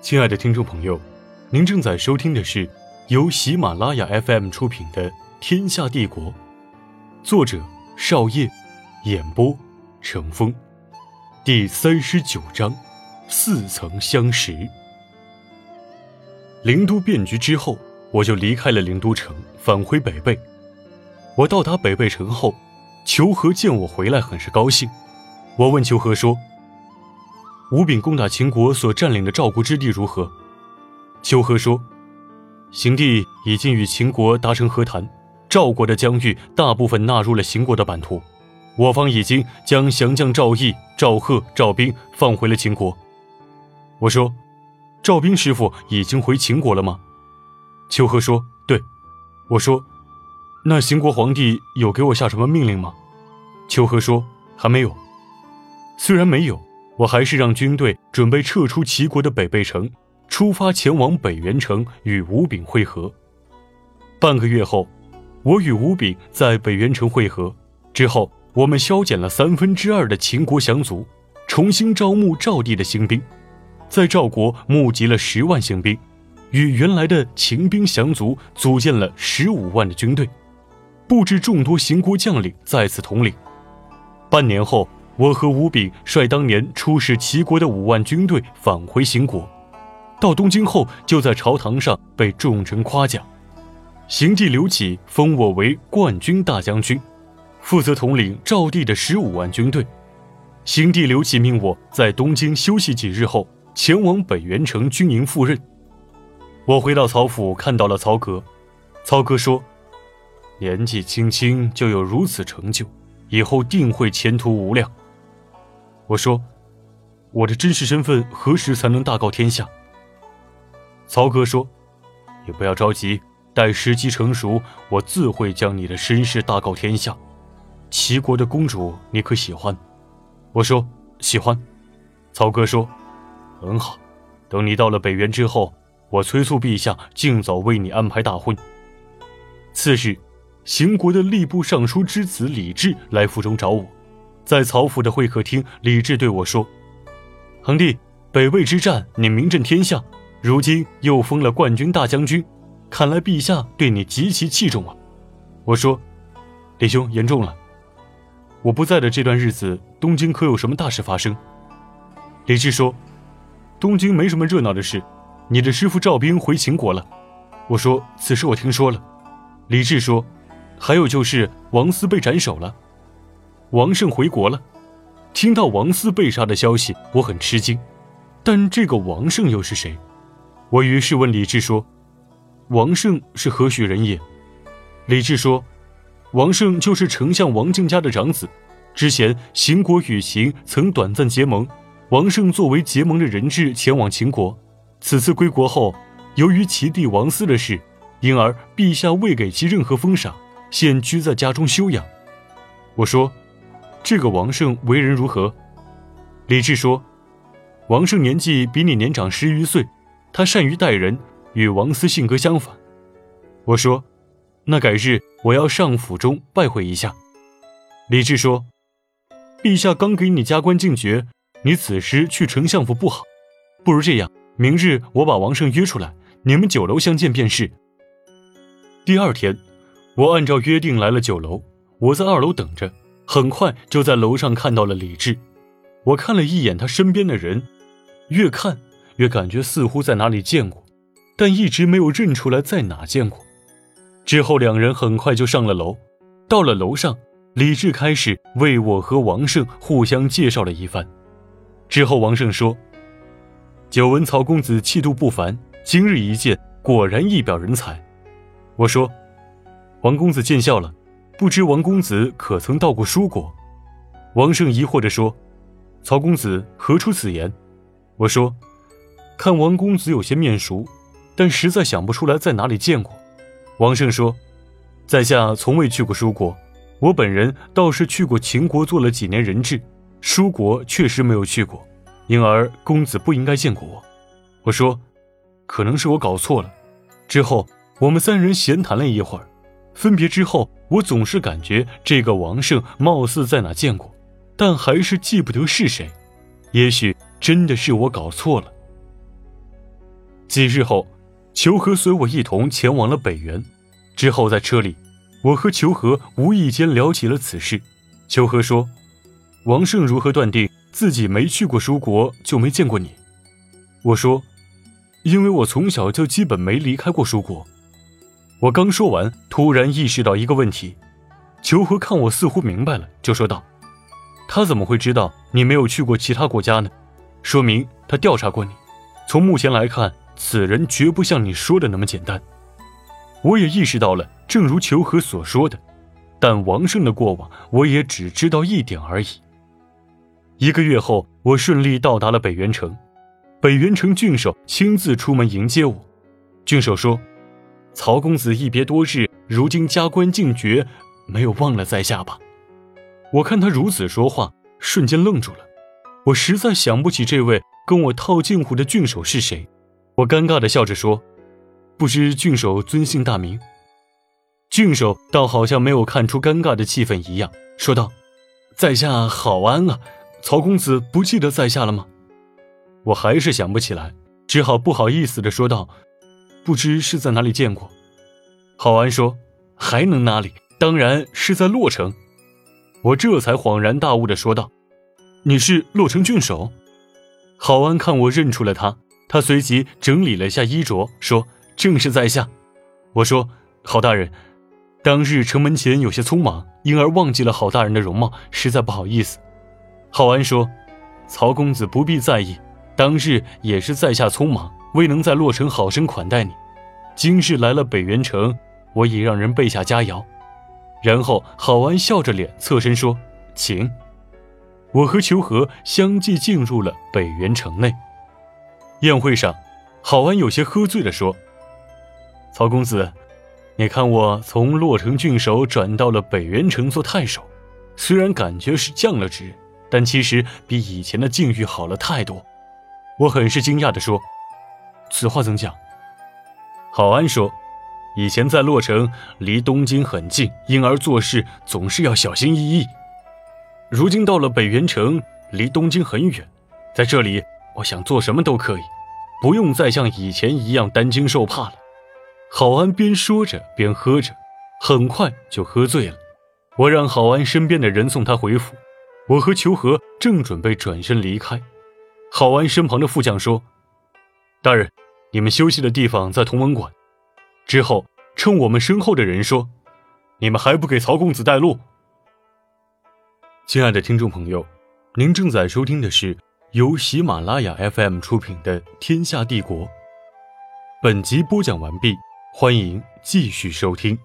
亲爱的听众朋友，您正在收听的是由喜马拉雅 FM 出品的《天下帝国》，作者少业，演播成风，第三十九章：似曾相识。灵都变局之后，我就离开了灵都城，返回北碚。我到达北碚城后，求和见我回来，很是高兴。我问求和说。吴炳攻打秦国所占领的赵国之地如何？秋和说：“邢地已经与秦国达成和谈，赵国的疆域大部分纳入了秦国的版图。我方已经将降将赵毅、赵贺、赵兵放回了秦国。”我说：“赵兵师傅已经回秦国了吗？”秋和说：“对。”我说：“那邢国皇帝有给我下什么命令吗？”秋和说：“还没有。虽然没有。”我还是让军队准备撤出齐国的北碚城，出发前往北原城与吴炳会合。半个月后，我与吴炳在北原城会合之后，我们削减了三分之二的秦国降卒，重新招募赵地的新兵，在赵国募集了十万新兵，与原来的秦兵降卒组建了十五万的军队，布置众多秦国将领在此统领。半年后。我和吴炳率当年出使齐国的五万军队返回秦国，到东京后就在朝堂上被众臣夸奖。邢帝刘启封我为冠军大将军，负责统领赵地的十五万军队。邢帝刘启命我在东京休息几日后，前往北原城军营赴任。我回到曹府，看到了曹格。曹格说：“年纪轻轻就有如此成就，以后定会前途无量。”我说：“我的真实身份何时才能大告天下？”曹哥说：“你不要着急，待时机成熟，我自会将你的身世大告天下。齐国的公主，你可喜欢？”我说：“喜欢。”曹哥说：“很好，等你到了北原之后，我催促陛下尽早为你安排大婚。”次日，邢国的吏部尚书之子李治来府中找我。在曹府的会客厅，李治对我说：“恒帝，北魏之战你名震天下，如今又封了冠军大将军，看来陛下对你极其器重啊。”我说：“李兄言重了。我不在的这段日子，东京可有什么大事发生？”李治说：“东京没什么热闹的事，你的师傅赵兵回秦国了。”我说：“此事我听说了。”李治说：“还有就是王思被斩首了。”王胜回国了，听到王思被杀的消息，我很吃惊。但这个王胜又是谁？我于是问李治说：“王胜是何许人也？”李治说：“王胜就是丞相王敬家的长子。之前秦国与秦曾短暂结盟，王胜作为结盟的人质前往秦国。此次归国后，由于其弟王思的事，因而陛下未给其任何封赏，现居在家中休养。”我说。这个王胜为人如何？李治说：“王胜年纪比你年长十余岁，他善于待人，与王思性格相反。”我说：“那改日我要上府中拜会一下。”李治说：“陛下刚给你加官进爵，你此时去丞相府不好，不如这样，明日我把王胜约出来，你们酒楼相见便是。”第二天，我按照约定来了酒楼，我在二楼等着。很快就在楼上看到了李治，我看了一眼他身边的人，越看越感觉似乎在哪里见过，但一直没有认出来在哪见过。之后两人很快就上了楼，到了楼上，李治开始为我和王胜互相介绍了一番。之后王胜说：“久闻曹公子气度不凡，今日一见，果然一表人才。”我说：“王公子见笑了。”不知王公子可曾到过舒国？王胜疑惑地说：“曹公子何出此言？”我说：“看王公子有些面熟，但实在想不出来在哪里见过。”王胜说：“在下从未去过舒国，我本人倒是去过秦国做了几年人质，舒国确实没有去过，因而公子不应该见过我。”我说：“可能是我搞错了。”之后我们三人闲谈了一会儿。分别之后，我总是感觉这个王胜貌似在哪见过，但还是记不得是谁。也许真的是我搞错了。几日后，求和随我一同前往了北原。之后在车里，我和求和无意间聊起了此事。求和说：“王胜如何断定自己没去过蜀国就没见过你？”我说：“因为我从小就基本没离开过蜀国。”我刚说完，突然意识到一个问题。求和看我似乎明白了，就说道：“他怎么会知道你没有去过其他国家呢？说明他调查过你。从目前来看，此人绝不像你说的那么简单。”我也意识到了，正如求和所说的，但王胜的过往我也只知道一点而已。一个月后，我顺利到达了北原城。北原城郡守亲自出门迎接我。郡守说：“曹公子一别多日，如今加官进爵。”没有忘了在下吧？我看他如此说话，瞬间愣住了。我实在想不起这位跟我套近乎的郡守是谁。我尴尬的笑着说：“不知郡守尊姓大名？”郡守倒好像没有看出尴尬的气氛一样，说道：“在下郝安啊，曹公子不记得在下了吗？”我还是想不起来，只好不好意思的说道：“不知是在哪里见过。”郝安说：“还能哪里？”当然是在洛城，我这才恍然大悟的说道：“你是洛城郡守？”郝安看我认出了他，他随即整理了下衣着，说：“正是在下。”我说：“郝大人，当日城门前有些匆忙，因而忘记了郝大人的容貌，实在不好意思。”郝安说：“曹公子不必在意，当日也是在下匆忙，未能在洛城好生款待你。今日来了北元城，我已让人备下佳肴。”然后，郝安笑着脸侧身说：“请。”我和裘和相继进入了北原城内。宴会上，郝安有些喝醉了说：“曹公子，你看我从洛城郡守转到了北原城做太守，虽然感觉是降了职，但其实比以前的境遇好了太多。”我很是惊讶地说：“此话怎讲？”郝安说。以前在洛城，离东京很近，因而做事总是要小心翼翼。如今到了北原城，离东京很远，在这里，我想做什么都可以，不用再像以前一样担惊受怕了。郝安边说着边喝着，很快就喝醉了。我让郝安身边的人送他回府，我和裘和正准备转身离开，郝安身旁的副将说：“大人，你们休息的地方在同文馆。”之后，趁我们身后的人说：“你们还不给曹公子带路？”亲爱的听众朋友，您正在收听的是由喜马拉雅 FM 出品的《天下帝国》。本集播讲完毕，欢迎继续收听。